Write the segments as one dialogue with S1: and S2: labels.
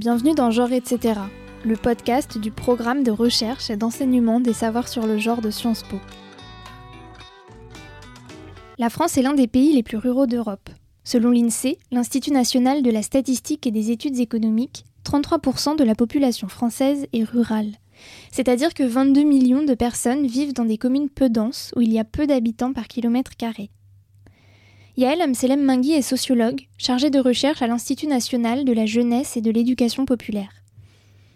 S1: Bienvenue dans Genre etc., le podcast du programme de recherche et d'enseignement des savoirs sur le genre de Sciences Po. La France est l'un des pays les plus ruraux d'Europe. Selon l'INSEE, l'Institut national de la statistique et des études économiques, 33% de la population française est rurale. C'est-à-dire que 22 millions de personnes vivent dans des communes peu denses où il y a peu d'habitants par kilomètre carré. Yael Amselem Mingui est sociologue, chargée de recherche à l'Institut national de la jeunesse et de l'éducation populaire.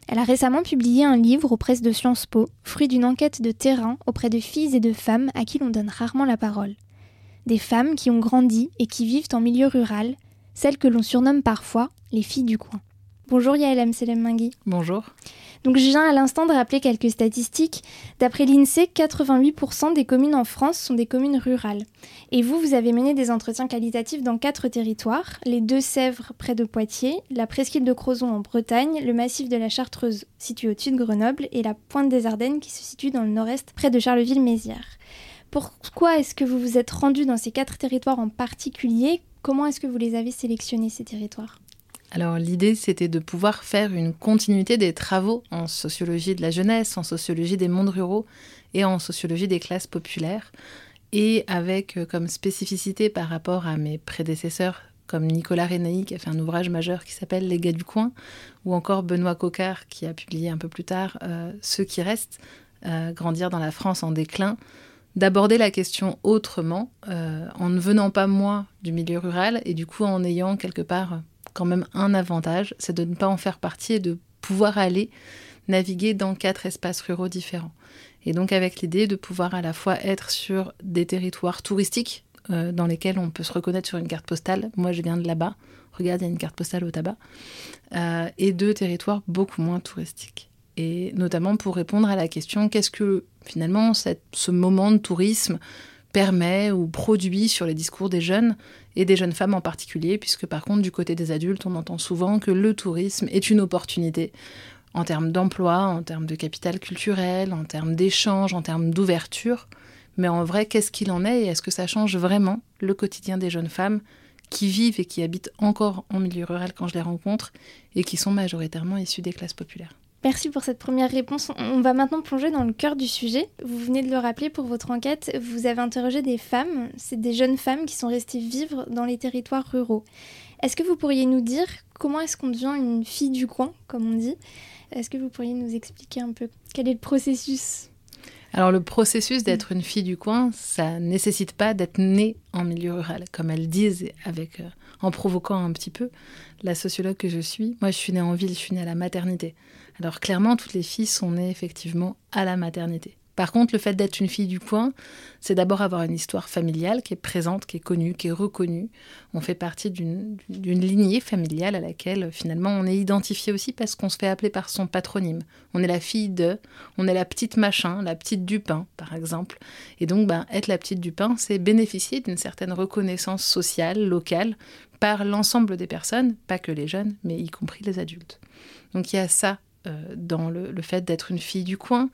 S1: Elle a récemment publié un livre aux presses de Sciences Po, fruit d'une enquête de terrain auprès de filles et de femmes à qui l'on donne rarement la parole. Des femmes qui ont grandi et qui vivent en milieu rural, celles que l'on surnomme parfois les filles du coin. Bonjour Yael Amselem Mingui.
S2: Bonjour.
S1: Donc je viens à l'instant de rappeler quelques statistiques. D'après l'INSEE, 88% des communes en France sont des communes rurales. Et vous, vous avez mené des entretiens qualitatifs dans quatre territoires, les Deux-Sèvres près de Poitiers, la presqu'île de Crozon en Bretagne, le massif de la Chartreuse situé au-dessus de Grenoble et la pointe des Ardennes qui se situe dans le nord-est près de Charleville-Mézières. Pourquoi est-ce que vous vous êtes rendu dans ces quatre territoires en particulier? Comment est-ce que vous les avez sélectionnés, ces territoires?
S2: Alors l'idée, c'était de pouvoir faire une continuité des travaux en sociologie de la jeunesse, en sociologie des mondes ruraux et en sociologie des classes populaires, et avec euh, comme spécificité par rapport à mes prédécesseurs comme Nicolas Renaï qui a fait un ouvrage majeur qui s'appelle Les gars du coin, ou encore Benoît Coquart qui a publié un peu plus tard euh, Ceux qui restent, euh, Grandir dans la France en déclin, d'aborder la question autrement, en ne venant pas moi du milieu rural et du coup en ayant quelque part quand même un avantage, c'est de ne pas en faire partie et de pouvoir aller naviguer dans quatre espaces ruraux différents. Et donc avec l'idée de pouvoir à la fois être sur des territoires touristiques euh, dans lesquels on peut se reconnaître sur une carte postale. Moi, je viens de là-bas. Regarde, il y a une carte postale au tabac. Euh, et deux territoires beaucoup moins touristiques. Et notamment pour répondre à la question qu'est-ce que finalement ce moment de tourisme permet ou produit sur les discours des jeunes et des jeunes femmes en particulier, puisque par contre du côté des adultes, on entend souvent que le tourisme est une opportunité en termes d'emploi, en termes de capital culturel, en termes d'échange, en termes d'ouverture. Mais en vrai, qu'est-ce qu'il en est et est-ce que ça change vraiment le quotidien des jeunes femmes qui vivent et qui habitent encore en milieu rural quand je les rencontre et qui sont majoritairement issues des classes populaires?
S1: Merci pour cette première réponse. On va maintenant plonger dans le cœur du sujet. Vous venez de le rappeler pour votre enquête, vous avez interrogé des femmes, c'est des jeunes femmes qui sont restées vivre dans les territoires ruraux. Est-ce que vous pourriez nous dire comment est-ce qu'on devient une fille du coin, comme on dit? Est-ce que vous pourriez nous expliquer un peu quel est le processus?
S2: Alors le processus d'être une fille du coin, ça nécessite pas d'être née en milieu rural, comme elles disent, avec, euh, en provoquant un petit peu la sociologue que je suis. Moi, je suis née en ville, je suis née à la maternité. Alors clairement, toutes les filles sont nées effectivement à la maternité. Par contre, le fait d'être une fille du coin, c'est d'abord avoir une histoire familiale qui est présente, qui est connue, qui est reconnue. On fait partie d'une lignée familiale à laquelle finalement on est identifié aussi parce qu'on se fait appeler par son patronyme. On est la fille de, on est la petite machin, la petite du pain, par exemple. Et donc, ben, être la petite du pain, c'est bénéficier d'une certaine reconnaissance sociale, locale, par l'ensemble des personnes, pas que les jeunes, mais y compris les adultes. Donc il y a ça euh, dans le, fait d'être une fille du coin.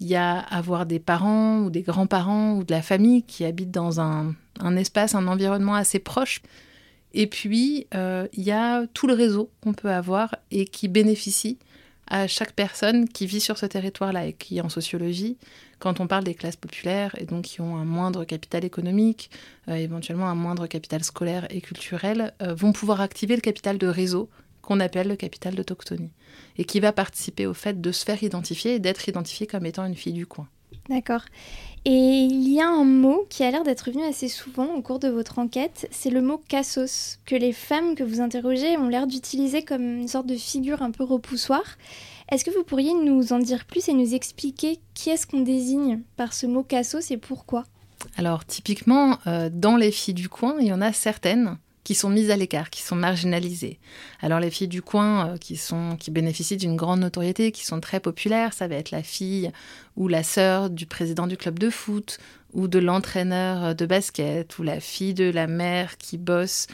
S2: Il y a avoir des parents ou des grands-parents ou de la famille qui habitent dans un, espace, un environnement assez proche. Et puis, euh, il y a tout le réseau qu'on peut avoir et qui bénéficie à chaque personne qui vit sur ce territoire-là et qui, en sociologie, quand on parle des classes populaires et donc qui ont un moindre capital économique, euh, éventuellement un moindre capital scolaire et culturel, vont pouvoir activer le capital de réseau qu'on appelle le capital d'autochtonie, et qui va participer au fait de se faire identifier et d'être identifié comme étant une fille du coin.
S1: D'accord. Et il y a un mot qui a l'air d'être venu assez souvent au cours de votre enquête, c'est le mot cassos, que les femmes que vous interrogez ont l'air d'utiliser comme une sorte de figure un peu repoussoire. Est-ce que vous pourriez nous en dire plus et nous expliquer qui est-ce qu'on désigne par ce mot cassos et pourquoi?
S2: Alors typiquement, euh, dans les filles du coin, il y en a certaines qui sont mises à l'écart, qui sont marginalisées. Alors les filles du coin euh, qui, sont, qui bénéficient d'une grande notoriété, qui sont très populaires, ça va être la fille ou la sœur du président du club de foot ou de l'entraîneur de basket ou la fille de la mère qui bosse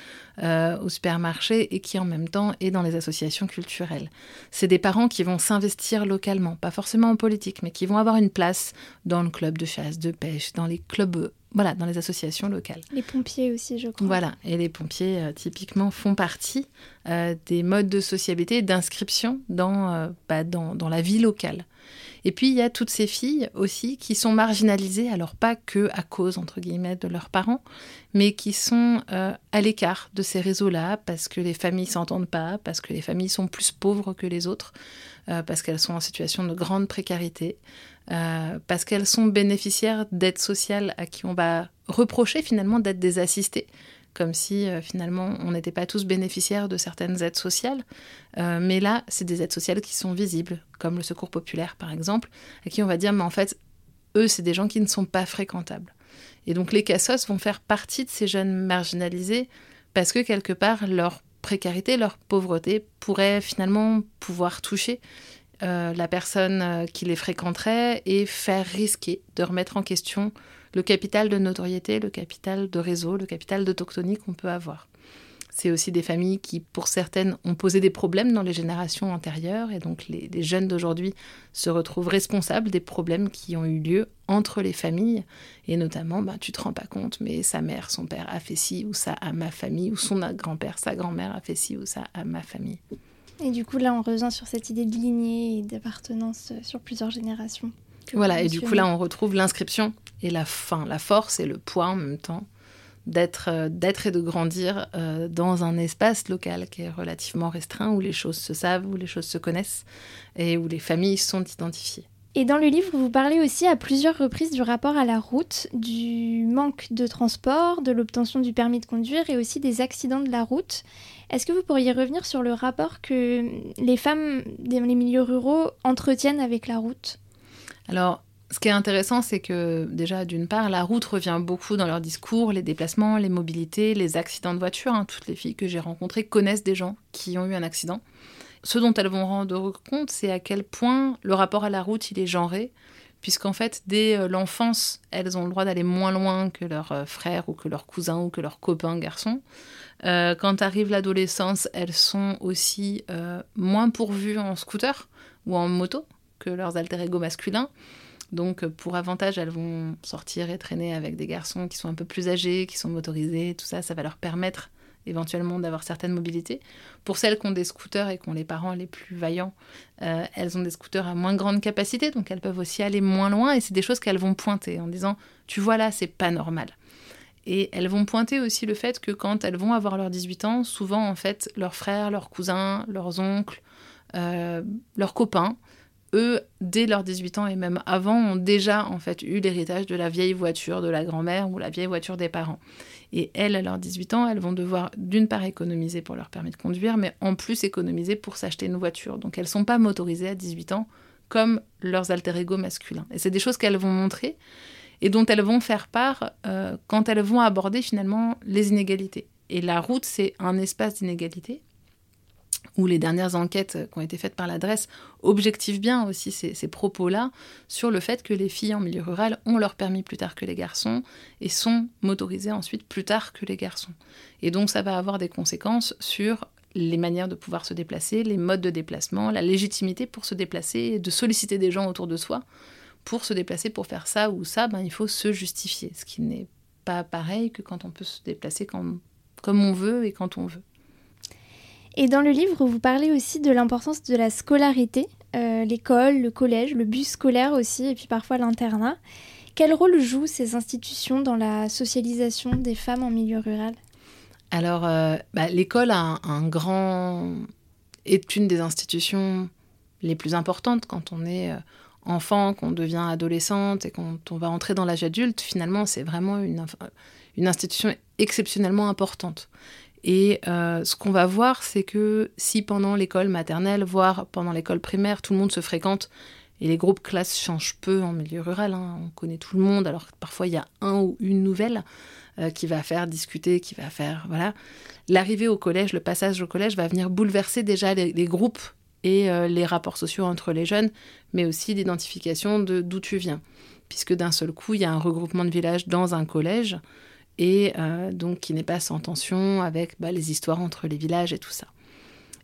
S2: euh, au supermarché et qui en même temps est dans les associations culturelles. C'est des parents qui vont s'investir localement, pas forcément en politique, mais qui vont avoir une place dans le club de chasse, de pêche, dans les clubs voilà, dans les associations locales.
S1: Les pompiers aussi, je crois.
S2: Voilà, et les pompiers, euh, typiquement, font partie euh, des modes de sociabilité et d'inscription dans, bah, dans, dans, la vie locale. Et puis, il y a toutes ces filles aussi qui sont marginalisées, alors pas que à cause, entre guillemets, de leurs parents, mais qui sont à l'écart de ces réseaux-là parce que les familles s'entendent pas, parce que les familles sont plus pauvres que les autres, parce qu'elles sont en situation de grande précarité. Euh, parce qu'elles sont bénéficiaires d'aides sociales à qui on va reprocher finalement d'être des assistés, comme si euh, finalement on n'était pas tous bénéficiaires de certaines aides sociales. Euh, mais là, c'est des aides sociales qui sont visibles, comme le secours populaire par exemple, à qui on va dire, mais en fait, eux, c'est des gens qui ne sont pas fréquentables. Et donc les cassos vont faire partie de ces jeunes marginalisés parce que quelque part, leur précarité, leur pauvreté pourrait finalement pouvoir toucher euh, la personne qui les fréquenterait et faire risquer de remettre en question le capital de notoriété, le capital de réseau, le capital d'autochtonie qu'on peut avoir. C'est aussi des familles qui, pour certaines, ont posé des problèmes dans les générations antérieures, et donc les, jeunes d'aujourd'hui se retrouvent responsables des problèmes qui ont eu lieu entre les familles, et notamment, ben, tu te rends pas compte, mais sa mère, son père a fait ci, ou ça à ma famille, ou son grand-père, sa grand-mère a fait ci, ou ça à ma famille.
S1: Et du coup, là, on revient sur cette idée de lignée et d'appartenance sur plusieurs générations.
S2: Voilà, et du coup, là, on retrouve l'inscription et la fin, la force et le poids en même temps d'être euh, d'être et de grandir euh, dans un espace local qui est relativement restreint, où les choses se savent, où les choses se connaissent et où les familles sont identifiées.
S1: Et dans le livre, vous parlez aussi à plusieurs reprises du rapport à la route, du manque de transport, de l'obtention du permis de conduire et aussi des accidents de la route. Est-ce que vous pourriez revenir sur le rapport que les femmes dans les milieux ruraux entretiennent avec la route?
S2: Alors, ce qui est intéressant, c'est que déjà, d'une part, la route revient beaucoup dans leur discours, les déplacements, les mobilités, les accidents de voiture. Hein. Toutes les filles que j'ai rencontrées connaissent des gens qui ont eu un accident. Ce dont elles vont rendre compte, c'est à quel point le rapport à la route, il est genré, puisqu'en fait, dès euh, l'enfance, elles ont le droit d'aller moins loin que leurs euh, frères ou que leurs cousins ou que leurs copains garçons. Euh, quand arrive l'adolescence, elles sont aussi moins pourvues en scooter ou en moto que leurs alter ego masculins. Donc, pour avantage, elles vont sortir et traîner avec des garçons qui sont un peu plus âgés, qui sont motorisés, tout ça, ça va leur permettre éventuellement d'avoir certaines mobilités. Pour celles qui ont des scooters et qui ont les parents les plus vaillants, euh, elles ont des scooters à moins grande capacité, donc elles peuvent aussi aller moins loin, et c'est des choses qu'elles vont pointer en disant, tu vois là, c'est pas normal. Et elles vont pointer aussi le fait que quand elles vont avoir leurs 18 ans, souvent en fait leurs frères, leurs cousins, leurs oncles, euh, leurs copains, eux, dès leurs 18 ans et même avant, ont déjà en fait eu l'héritage de la vieille voiture de la grand-mère ou la vieille voiture des parents. Et elles, à leurs 18 ans, elles vont devoir d'une part économiser pour leur permis de conduire, mais en plus économiser pour s'acheter une voiture. Donc elles ne sont pas motorisées à 18 ans comme leurs alter ego masculins. Et c'est des choses qu'elles vont montrer et dont elles vont faire part euh, quand elles vont aborder finalement les inégalités. Et la route, c'est un espace d'inégalité où les dernières enquêtes qui ont été faites par l'adresse objectivent bien aussi ces, propos-là sur le fait que les filles en milieu rural ont leur permis plus tard que les garçons et sont motorisées ensuite plus tard que les garçons. Et donc ça va avoir des conséquences sur les manières de pouvoir se déplacer, les modes de déplacement, la légitimité pour se déplacer de solliciter des gens autour de soi pour se déplacer, pour faire ça ou ça, ben, il faut se justifier, ce qui n'est pas pareil que quand on peut se déplacer comme on veut et quand on veut.
S1: Et dans le livre, vous parlez aussi de l'importance de la scolarité, euh, l'école, le collège, le bus scolaire aussi, et puis parfois l'internat. Quel rôle jouent ces institutions dans la socialisation des femmes en milieu rural?
S2: Alors, euh, bah, l'école a un, grand... est une des institutions les plus importantes quand on est euh, enfant, qu'on devient adolescente et quand on va entrer dans l'âge adulte, finalement, c'est vraiment une, une, institution exceptionnellement importante. Et euh, ce qu'on va voir, c'est que si pendant l'école maternelle, voire pendant l'école primaire, tout le monde se fréquente, et les groupes classes changent peu en milieu rural, hein, on connaît tout le monde, alors parfois il y a un ou une nouvelle euh, qui va faire discuter, qui va faire... Voilà. L'arrivée au collège, le passage au collège va venir bouleverser déjà les, les groupes et euh, les rapports sociaux entre les jeunes, mais aussi l'identification de d'où tu viens. Puisque d'un seul coup, il y a un regroupement de villages dans un collège, et euh, donc qui n'est pas sans tension avec bah, les histoires entre les villages et tout ça.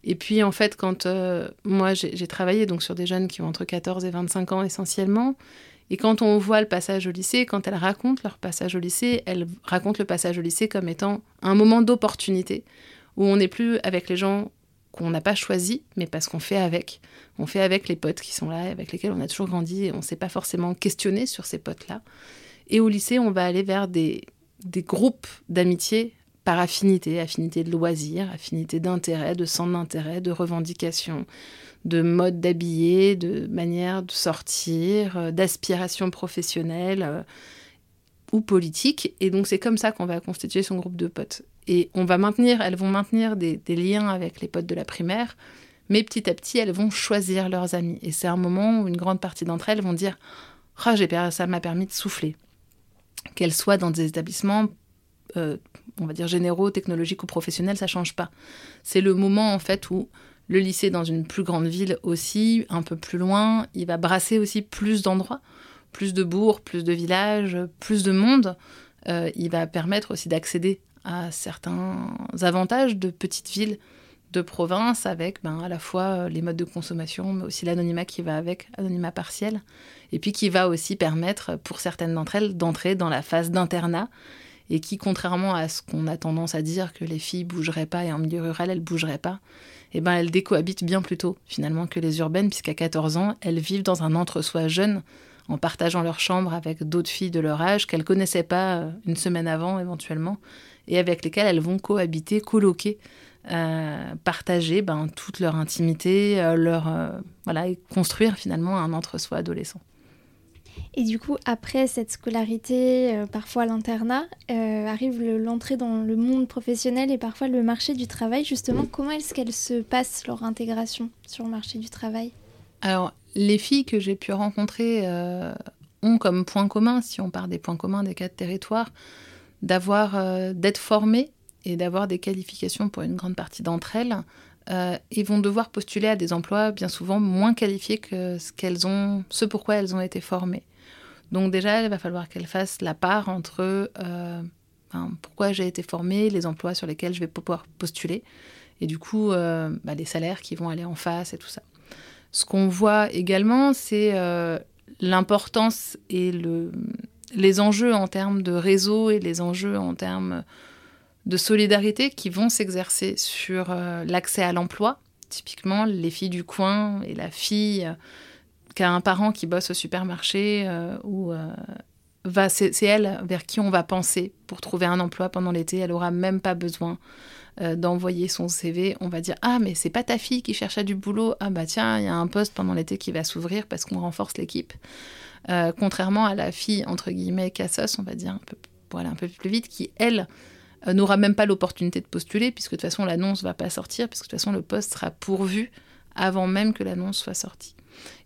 S2: Et puis en fait, quand euh, moi j'ai travaillé donc sur des jeunes qui ont entre 14 et 25 ans essentiellement, Et quand on voit le passage au lycée, quand elles racontent leur passage au lycée, elles racontent le passage au lycée comme étant un moment d'opportunité, où on n'est plus avec les gens qu'on n'a pas choisis, mais parce qu'on fait avec. On fait avec les potes qui sont là, avec lesquels on a toujours grandi, et on ne s'est pas forcément questionné sur ces potes-là. Et au lycée, on va aller vers des, des groupes d'amitié par affinité, affinité de loisirs, affinité d'intérêt, de centre d'intérêt, de revendications, de mode d'habiller, de manière de sortir, euh, d'aspiration professionnelle euh, ou politique. Et donc c'est comme ça qu'on va constituer son groupe de potes. Et on va maintenir, elles vont maintenir des, liens avec les potes de la primaire, mais petit à petit elles vont choisir leurs amis. Et c'est un moment où une grande partie d'entre elles vont dire, oh, ça m'a permis de souffler. Qu'elles soient dans des établissements euh, on va dire généraux, technologiques ou professionnels, ça change pas. C'est le moment en fait où le lycée dans une plus grande ville aussi, un peu plus loin, il va brasser aussi plus d'endroits, plus de bourgs, plus de villages, plus de monde. Euh, il va permettre aussi d'accéder à certains avantages de petites villes de province avec ben, à la fois euh, les modes de consommation, mais aussi l'anonymat qui va avec, anonymat partiel, et puis qui va aussi permettre pour certaines d'entre elles d'entrer dans la phase d'internat. Et qui, contrairement à ce qu'on a tendance à dire que les filles bougeraient pas et en milieu rural elles bougeraient pas, eh ben elles décohabitent bien plus tôt finalement que les urbaines, puisqu'à 14 ans, elles vivent dans un entre-soi jeune en partageant leur chambre avec d'autres filles de leur âge qu'elles connaissaient pas euh, une semaine avant éventuellement, et avec lesquelles elles vont cohabiter, coloquer, euh, partager ben, toute leur intimité, euh, leur voilà, et construire finalement un entre-soi adolescent.
S1: Et du coup, après cette scolarité, euh, parfois l'internat, euh, arrive l'entrée dans le monde professionnel et parfois le marché du travail. Justement, comment est-ce qu'elle se passe leur intégration sur le marché du travail?
S2: Alors, les filles que j'ai pu rencontrer euh, ont comme point commun, si on part des points communs des quatre territoires, d'avoir d'être formées et d'avoir des qualifications pour une grande partie d'entre elles. et vont devoir postuler à des emplois bien souvent moins qualifiés que ce qu'elles ont, ce pourquoi elles ont été formées. Donc déjà, il va falloir qu'elle fasse la part entre euh, pourquoi j'ai été formée, les emplois sur lesquels je vais pouvoir postuler, et du coup, euh, bah, les salaires qui vont aller en face et tout ça. Ce qu'on voit également, c'est euh, l'importance et le, les enjeux en termes de réseau et les enjeux en termes de solidarité qui vont s'exercer sur l'accès à l'emploi. Typiquement, les filles du coin et la fille qu'à un parent qui bosse au supermarché euh, ou euh, c'est, elle vers qui on va penser pour trouver un emploi pendant l'été. Elle aura même pas besoin euh, d'envoyer son CV. On va dire ah mais c'est pas ta fille qui cherchait du boulot. Ah bah tiens il y a un poste pendant l'été qui va s'ouvrir parce qu'on renforce l'équipe. contrairement à la fille entre guillemets cassos, on va dire un peu plus vite qui elle n'aura même pas l'opportunité de postuler puisque de toute façon l'annonce va pas sortir puisque de toute façon le poste sera pourvu avant même que l'annonce soit sortie.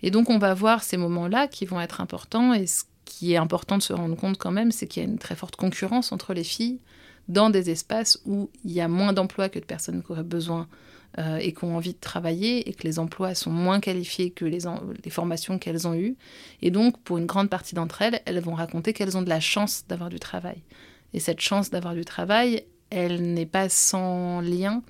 S2: Et donc on va voir ces moments-là qui vont être importants. Et ce qui est important de se rendre compte quand même, c'est qu'il y a une très forte concurrence entre les filles dans des espaces où il y a moins d'emplois que de personnes qui auraient besoin euh, et qui ont envie de travailler et que les emplois sont moins qualifiés que les formations qu'elles ont eues. Et donc, pour une grande partie d'entre elles, elles vont raconter qu'elles ont de la chance d'avoir du travail. Et cette chance d'avoir du travail, elle n'est pas sans lien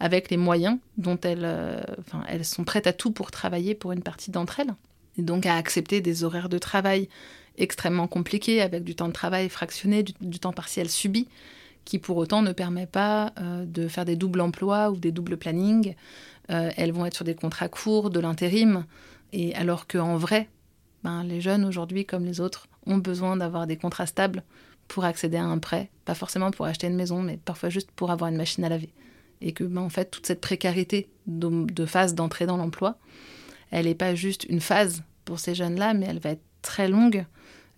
S2: avec les moyens dont elles, euh, elles sont prêtes à tout pour travailler pour une partie d'entre elles. Et donc à accepter des horaires de travail extrêmement compliqués, avec du temps de travail fractionné, du, temps partiel subi, qui pour autant ne permet pas euh, de faire des doubles emplois ou des doubles plannings. Euh, elles vont être sur des contrats courts, de l'intérim, et alors qu'en vrai, ben, les jeunes aujourd'hui, comme les autres, ont besoin d'avoir des contrats stables pour accéder à un prêt, pas forcément pour acheter une maison, mais parfois juste pour avoir une machine à laver et que ben, en fait toute cette précarité de, phase d'entrée dans l'emploi, elle n'est pas juste une phase pour ces jeunes-là, mais elle va être très longue.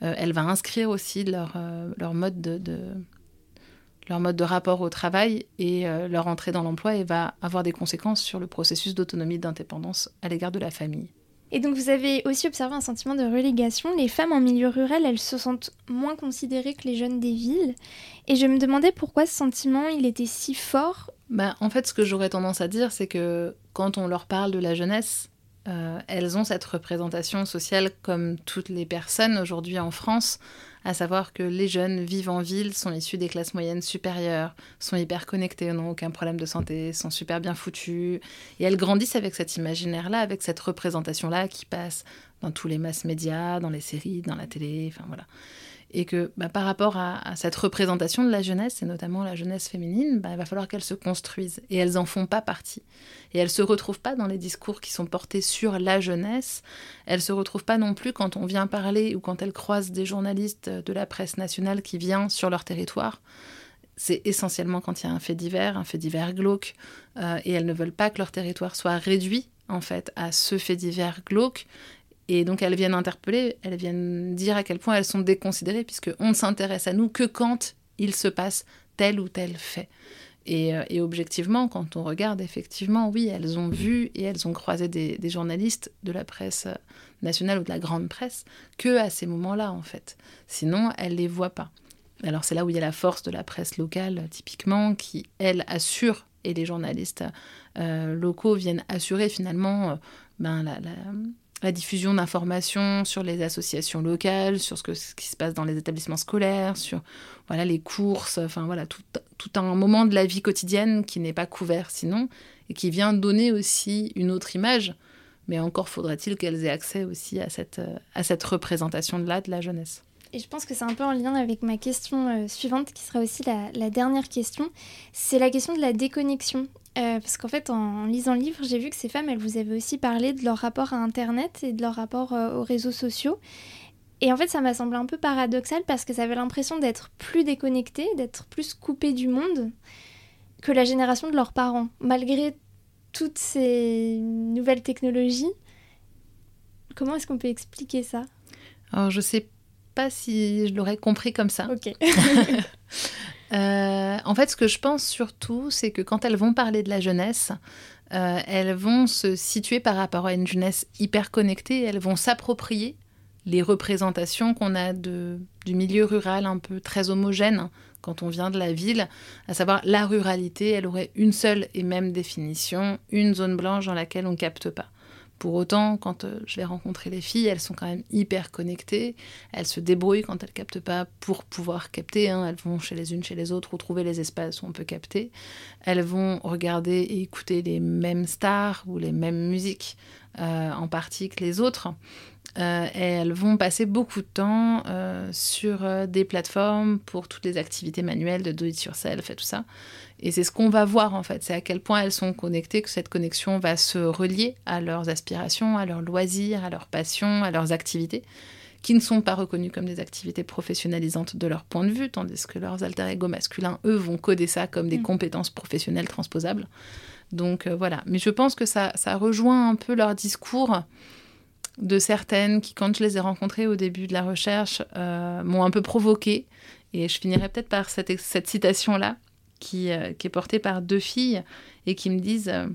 S2: Euh, elle va inscrire aussi leur, euh, leur, mode de, leur mode de rapport au travail et euh, leur entrée dans l'emploi et va avoir des conséquences sur le processus d'autonomie d'indépendance à l'égard de la famille.
S1: Et donc vous avez aussi observé un sentiment de relégation. Les femmes en milieu rural, elles se sentent moins considérées que les jeunes des villes. Et je me demandais pourquoi ce sentiment, il était si fort.
S2: Bah, en fait, ce que j'aurais tendance à dire, c'est que quand on leur parle de la jeunesse, euh, elles ont cette représentation sociale comme toutes les personnes aujourd'hui en France, à savoir que les jeunes vivent en ville, sont issus des classes moyennes supérieures, sont hyper connectés, n'ont aucun problème de santé, sont super bien foutus. Et elles grandissent avec cet imaginaire-là, avec cette représentation-là qui passe dans tous les masses médias, dans les séries, dans la télé, enfin voilà et que bah, par rapport à, cette représentation de la jeunesse, et notamment la jeunesse féminine, bah, il va falloir qu'elles se construisent, et elles n'en font pas partie. Et elles ne se retrouvent pas dans les discours qui sont portés sur la jeunesse, elles ne se retrouvent pas non plus quand on vient parler ou quand elles croisent des journalistes de la presse nationale qui viennent sur leur territoire. C'est essentiellement quand il y a un fait divers, un fait divers glauque, euh, et elles ne veulent pas que leur territoire soit réduit en fait à ce fait divers glauque et donc elles viennent interpeller, elles viennent dire à quel point elles sont déconsidérées, puisqu'on ne s'intéresse à nous que quand il se passe tel ou tel fait. Et, euh, objectivement, quand on regarde, effectivement, oui, elles ont vu et elles ont croisé des, journalistes de la presse nationale ou de la grande presse que à ces moments-là, en fait. Sinon, elles les voient pas. Alors c'est là où il y a la force de la presse locale, typiquement, qui, elle, assure, et les journalistes euh, locaux viennent assurer finalement euh, ben, la diffusion d'informations sur les associations locales, sur ce, que, ce, qui se passe dans les établissements scolaires, sur voilà les courses, enfin voilà tout, tout un moment de la vie quotidienne qui n'est pas couvert sinon et qui vient donner aussi une autre image. Mais encore faudrait-il qu'elles aient accès aussi à cette, à cette représentation-là de la jeunesse.
S1: Et je pense que c'est un peu en lien avec ma question euh, suivante, qui sera aussi la, dernière question. C'est la question de la déconnexion. Euh, parce qu'en fait, en, lisant le livre, j'ai vu que ces femmes, elles vous avaient aussi parlé de leur rapport à Internet et de leur rapport euh, aux réseaux sociaux. Et en fait, ça m'a semblé un peu paradoxal parce que ça avait l'impression d'être plus déconnectées, d'être plus coupées du monde que la génération de leurs parents. Malgré toutes ces nouvelles technologies, comment est-ce qu'on peut expliquer ça?
S2: Alors, je sais pas si je l'aurais compris comme ça.
S1: Ok.
S2: Euh, en fait, ce que je pense surtout, c'est que quand elles vont parler de la jeunesse, euh, elles vont se situer par rapport à une jeunesse hyper connectée, elles vont s'approprier les représentations qu'on a de, du milieu rural un peu très homogène quand on vient de la ville, à savoir la ruralité, elle aurait une seule et même définition, une zone blanche dans laquelle on capte pas. Pour autant, quand euh, je vais rencontrer les filles, elles sont quand même hyper connectées. Elles se débrouillent quand elles captent pas pour pouvoir capter. Hein. Elles vont chez les unes, chez les autres, ou trouver les espaces où on peut capter. Elles vont regarder et écouter les mêmes stars ou les mêmes musiques euh, en partie que les autres. Euh, et elles vont passer beaucoup de temps sur des plateformes pour toutes les activités manuelles de do it yourself et tout ça. Et c'est ce qu'on va voir en fait, c'est à quel point elles sont connectées, que cette connexion va se relier à leurs aspirations, à leurs loisirs, à leurs passions, à leurs activités, qui ne sont pas reconnues comme des activités professionnalisantes de leur point de vue, tandis que leurs alter ego masculins, eux, vont coder ça comme des mm. compétences professionnelles transposables. Donc euh, voilà, mais je pense que ça, ça rejoint un peu leur discours de certaines qui, quand je les ai rencontrées au début de la recherche, euh, m'ont un peu provoqué. Et je finirai peut-être par cette, cette citation-là. Euh, qui, est portée par deux filles et qui me disent euh,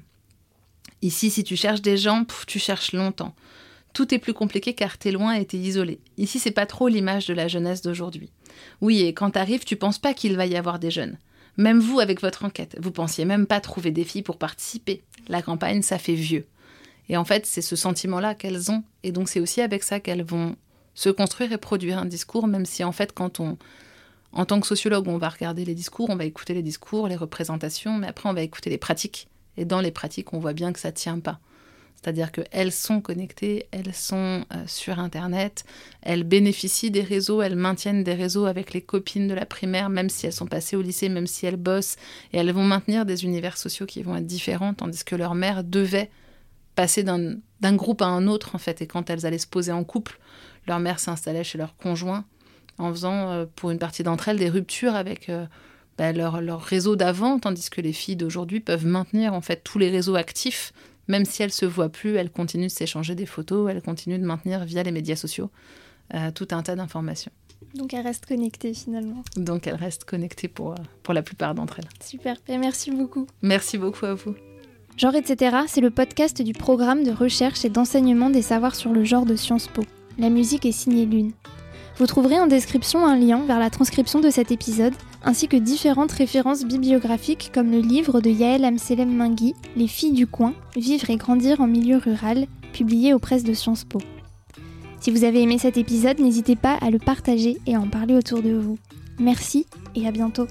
S2: Ici, si tu cherches des gens, tu cherches longtemps. Tout est plus compliqué car t'es loin et t'es isolé. Ici, c'est pas trop l'image de la jeunesse d'aujourd'hui. Oui, et quand t'arrives, tu penses pas qu'il va y avoir des jeunes. Même vous, avec votre enquête, vous pensiez même pas trouver des filles pour participer. La campagne, ça fait vieux. Et en fait, c'est ce sentiment-là qu'elles ont. Et donc, c'est aussi avec ça qu'elles vont se construire et produire un discours, même si en fait, quand on en tant que sociologue, on va regarder les discours, on va écouter les discours, les représentations, mais après on va écouter les pratiques. Et dans les pratiques, on voit bien que ça tient pas. C'est-à-dire qu'elles sont connectées, elles sont euh, sur Internet, elles bénéficient des réseaux, elles maintiennent des réseaux avec les copines de la primaire, même si elles sont passées au lycée, même si elles bossent, et elles vont maintenir des univers sociaux qui vont être différents, tandis que leur mère devait passer d'un groupe à un autre, en fait, et quand elles allaient se poser en couple, leur mère s'installait chez leur conjoint, en faisant euh, pour une partie d'entre elles des ruptures avec euh, bah, leur, leur, réseau d'avant, tandis que les filles d'aujourd'hui peuvent maintenir en fait tous les réseaux actifs, même si elles se voient plus, elles continuent de s'échanger des photos, elles continuent de maintenir via les médias sociaux euh, tout un tas d'informations.
S1: Donc elles restent connectées finalement.
S2: Donc elles restent connectées pour, pour la plupart d'entre elles.
S1: Super, et merci beaucoup.
S2: Merci beaucoup à vous.
S1: Genre etc., c'est le podcast du programme de recherche et d'enseignement des savoirs sur le genre de Sciences Po. La musique est signée Lune. Vous trouverez en description un lien vers la transcription de cet épisode, ainsi que différentes références bibliographiques comme le livre de Yael Amselem Mingui, Les filles du coin, Vivre et grandir en milieu rural, publié aux presses de Sciences Po. Si vous avez aimé cet épisode, n'hésitez pas à le partager et à en parler autour de vous. Merci et à bientôt.